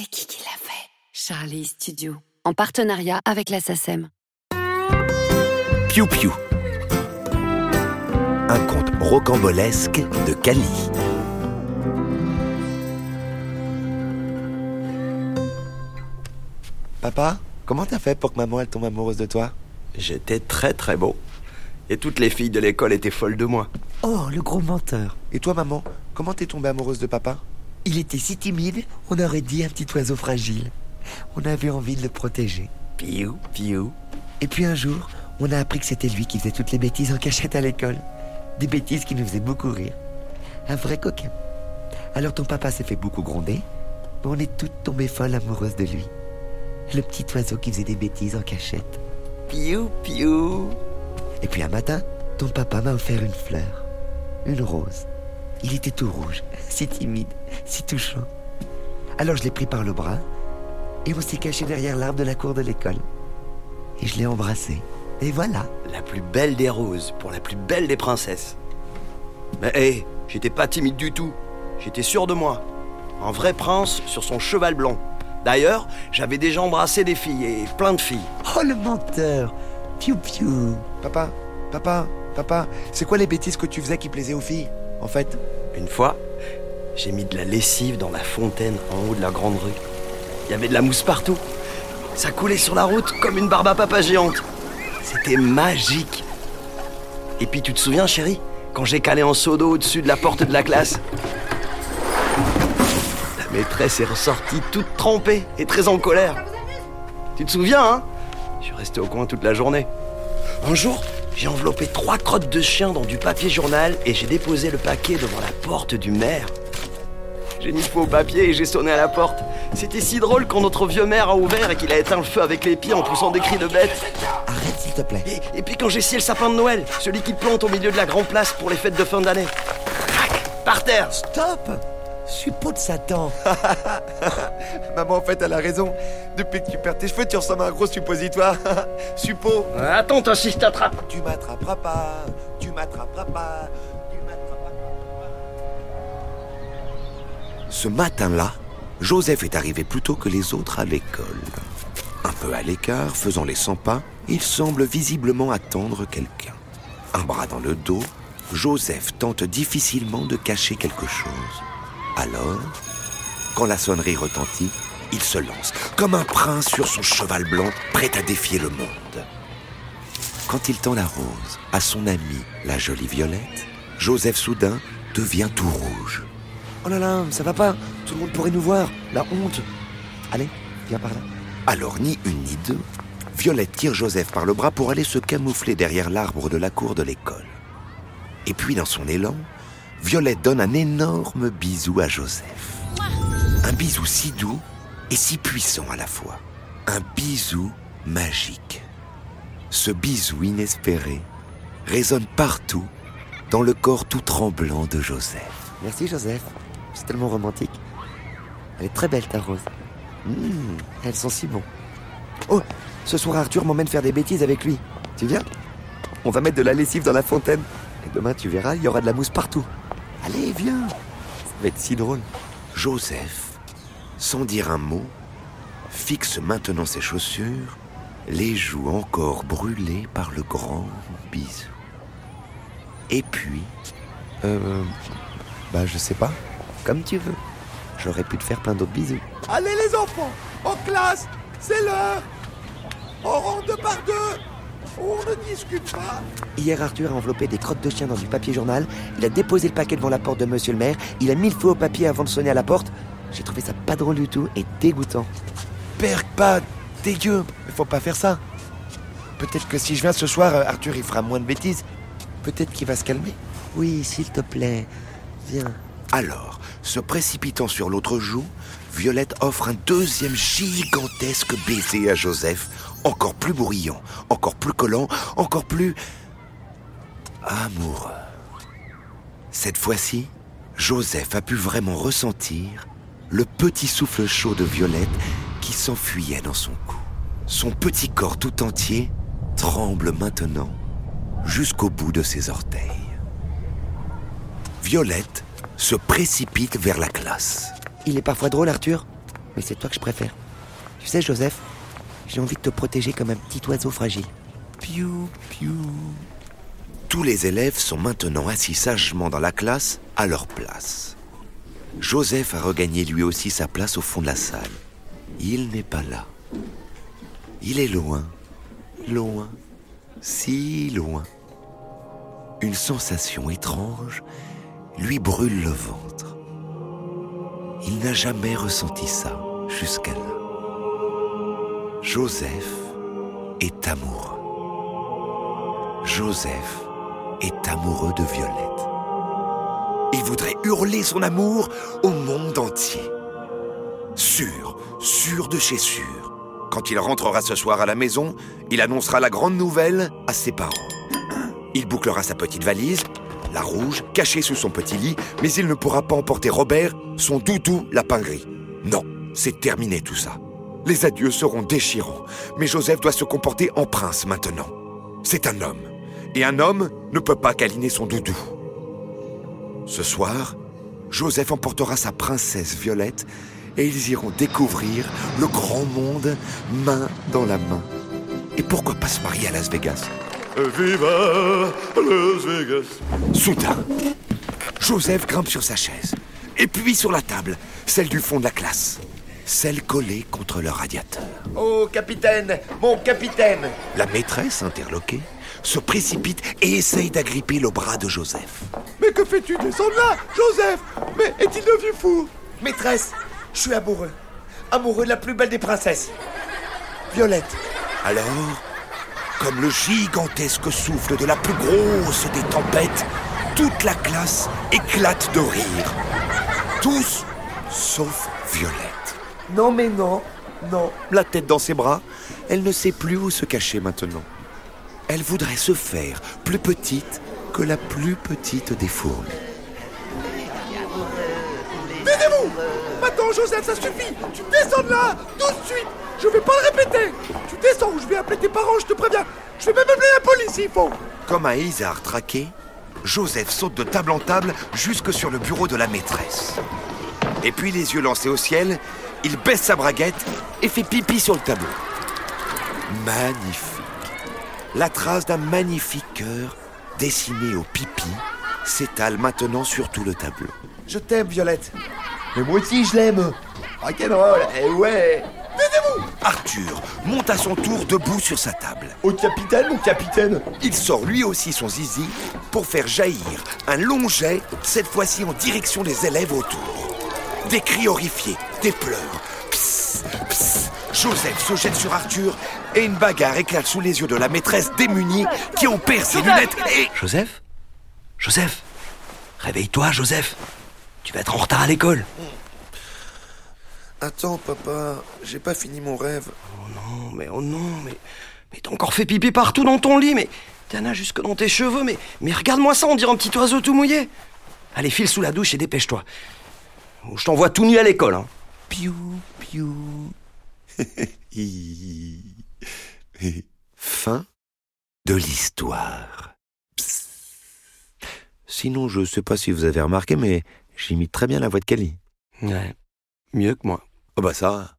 C'est qui qui l'a fait? Charlie Studio, en partenariat avec la SACEM. Piu Piu. Un conte rocambolesque de Cali. Papa, comment t'as fait pour que maman elle tombe amoureuse de toi? J'étais très très beau. Et toutes les filles de l'école étaient folles de moi. Oh, le gros menteur. Et toi maman, comment t'es tombée amoureuse de papa? Il était si timide, on aurait dit un petit oiseau fragile. On avait envie de le protéger. Piou, piou. Et puis un jour, on a appris que c'était lui qui faisait toutes les bêtises en cachette à l'école. Des bêtises qui nous faisaient beaucoup rire. Un vrai coquin. Alors ton papa s'est fait beaucoup gronder, mais on est toutes tombées folles amoureuses de lui. Le petit oiseau qui faisait des bêtises en cachette. Piou, piou. Et puis un matin, ton papa m'a offert une fleur. Une rose. Il était tout rouge, si timide, si touchant. Alors je l'ai pris par le bras et on s'est caché derrière l'arbre de la cour de l'école. Et je l'ai embrassé. Et voilà. La plus belle des roses pour la plus belle des princesses. Mais hé, j'étais pas timide du tout. J'étais sûr de moi. Un vrai prince sur son cheval blanc. D'ailleurs, j'avais déjà embrassé des filles et plein de filles. Oh le menteur Piou piou Papa, papa, papa, c'est quoi les bêtises que tu faisais qui plaisaient aux filles, en fait Une fois, j'ai mis de la lessive dans la fontaine en haut de la grande rue. Il y avait de la mousse partout. Ça coulait sur la route comme une barbe à papa géante. C'était magique. Et puis tu te souviens, chérie, quand j'ai calé en seau d'eau au-dessus de la porte de la classe? La maîtresse est ressortie toute trempée et très en colère. Tu te souviens, hein? Je suis resté au coin toute la journée. Un jour, j'ai enveloppé trois crottes de chien dans du papier journal et j'ai déposé le paquet devant la porte du maire. J'ai mis le faux papier et j'ai sonné à la porte. C'était si drôle quand notre vieux maire a ouvert et qu'il a éteint le feu avec les pieds en poussant des cris de bête. Arrête s'il te plaît. Et, et puis quand j'ai scié le sapin de Noël, celui qui plante au milieu de la grande place pour les fêtes de fin d'année. Crac Par terre Stop Suppôt de Satan Maman, en fait, elle a raison. Depuis que tu perds tes cheveux, tu ressembles à un gros suppositoire. Suppo. Attends, toi si je t'attrape. Tu m'attraperas pas, tu m'attraperas pas, tu m'attraperas pas. Ce matin-là, Joseph est arrivé plus tôt que les autres à l'école. Un peu à l'écart, faisant les 100 pas, il semble visiblement attendre quelqu'un. Un bras dans le dos, Joseph tente difficilement de cacher quelque chose. Alors, quand la sonnerie retentit, il se lance, comme un prince sur son cheval blanc, prêt à défier le monde. Quand il tend la rose à son amie, la jolie Violette, Joseph soudain devient tout rouge. Oh là là, ça va pas Tout le monde pourrait nous voir. La honte. Allez, viens par là. Alors, ni une ni deux, Violette tire Joseph par le bras pour aller se camoufler derrière l'arbre de la cour de l'école. Et puis, dans son élan, Violette donne un énorme bisou à Joseph. Un bisou si doux et si puissant à la fois. Un bisou magique. Ce bisou inespéré résonne partout dans le corps tout tremblant de Joseph. Merci Joseph. C'est tellement romantique. Elle est très belle ta rose. Mmh, elles sont si bons. Oh, ce soir Arthur m'emmène faire des bêtises avec lui. Tu viens? On va mettre de la lessive dans la fontaine. Demain tu verras, il y aura de la mousse partout. Allez, viens. Ça va être si drôle. Joseph, sans dire un mot, fixe maintenant ses chaussures, les joues encore brûlées par le grand bisou. Et puis, Euh. Bah, je sais pas. Comme tu veux. J'aurais pu te faire plein d'autres bisous. Allez, les enfants, en classe, c'est l'heure. On rentre deux par deux. On ne discute pas. Hier, Arthur a enveloppé des crottes de chien dans du papier journal. Il a déposé le paquet devant la porte de monsieur le maire. Il a mis le feu au papier avant de sonner à la porte. J'ai trouvé ça pas drôle du tout et dégoûtant. Perc pas, dégueu. Il faut pas faire ça. Peut-être que si je viens ce soir, euh, Arthur il fera moins de bêtises. Peut-être qu'il va se calmer. Oui, s'il te plaît. Viens. alors, se précipitant sur l'autre joue, Violette offre un deuxième gigantesque baiser à Joseph, encore plus bruyant, encore plus collant, encore plus amoureux. Cette fois-ci, Joseph a pu vraiment ressentir le petit souffle chaud de Violette qui s'enfuyait dans son cou. Son petit corps tout entier tremble maintenant jusqu'au bout de ses orteils. Violette se précipite vers la classe. Il est parfois drôle, Arthur Mais c'est toi que je préfère. Tu sais, Joseph, j'ai envie de te protéger comme un petit oiseau fragile. Piou, piou. Tous les élèves sont maintenant assis sagement dans la classe à leur place. Joseph a regagné lui aussi sa place au fond de la salle. Il n'est pas là. Il est loin, loin, si loin. Une sensation étrange lui brûle le ventre. Il n'a jamais ressenti ça jusqu'à là. Joseph est amoureux. Joseph est amoureux de Violette. Il voudrait hurler son amour au monde entier. Sûr, sûr de chez sûr. Quand il rentrera ce soir à la maison, il annoncera la grande nouvelle à ses parents. Il bouclera sa petite valise, la rouge, cachée sous son petit lit, mais il ne pourra pas emporter Robert, son doudou lapin gris. Non, c'est terminé tout ça. Les adieux seront déchirants, mais Joseph doit se comporter en prince maintenant. C'est un homme, et un homme ne peut pas câliner son doudou. Ce soir, Joseph emportera sa princesse Violette et ils iront découvrir le grand monde main dans la main. Et pourquoi pas se marier à Las Vegas? Viva Las Vegas. Soudain, Joseph grimpe sur sa chaise et puis sur la table, celle du fond de la classe, celle collée contre le radiateur. Oh, capitaine Mon capitaine La maîtresse, interloquée, se précipite et essaye d'agripper le bras de Joseph. Mais que fais-tu Descends de là, Joseph? Mais est-il devenu fou? Maîtresse, je suis amoureux. Amoureux de la plus belle des princesses. Violette. Alors, comme le gigantesque souffle de la plus grosse des tempêtes, toute la classe éclate de rire. Tous, sauf Violette. Non mais non, non. La tête dans ses bras, elle ne sait plus où se cacher maintenant. Elle voudrait se faire plus petite que la plus petite des fourmis. Taisez-vous Maintenant, Joseph, ça suffit Tu descends de là Tout de suite Je vais pas le répéter Tu descends ou je vais appeler tes parents, je te préviens Je vais même appeler la police s'il faut Comme un isard traqué, Joseph saute de table en table jusque sur le bureau de la maîtresse. Et puis, les yeux lancés au ciel, il baisse sa braguette et fait pipi sur le tableau. Magnifique. La trace d'un magnifique cœur dessiné au pipi s'étale maintenant sur tout le tableau. Je t'aime, Violette. Mais moi aussi, je l'aime. Rock'n'roll, eh ouais Arthur monte à son tour debout sur sa table. Au capitaine, mon capitaine Il sort lui aussi son zizi pour faire jaillir un long jet, cette fois-ci en direction des élèves autour. Des cris horrifiés, des pleurs. Psst, psst. Joseph se jette sur Arthur et une bagarre éclate sous les yeux de la maîtresse démunie qui en perd ses lunettes et... Joseph? Joseph? Réveille-toi, Joseph Tu vas être en retard à l'école. Attends, papa, j'ai pas fini mon rêve. Oh non, mais oh non, mais. Mais t'as encore fait pipi partout dans ton lit, mais. T'en as jusque dans tes cheveux, mais. Mais regarde-moi ça, on dirait un petit oiseau tout mouillé. Allez, file sous la douche et dépêche-toi. Ou je t'envoie tout nu à l'école, hein. Piou, piou. fin de l'histoire. Psst. Sinon, je sais pas si vous avez remarqué, mais j'imite très bien la voix de Kelly. Ouais. Mieux que moi. Oh bah ça.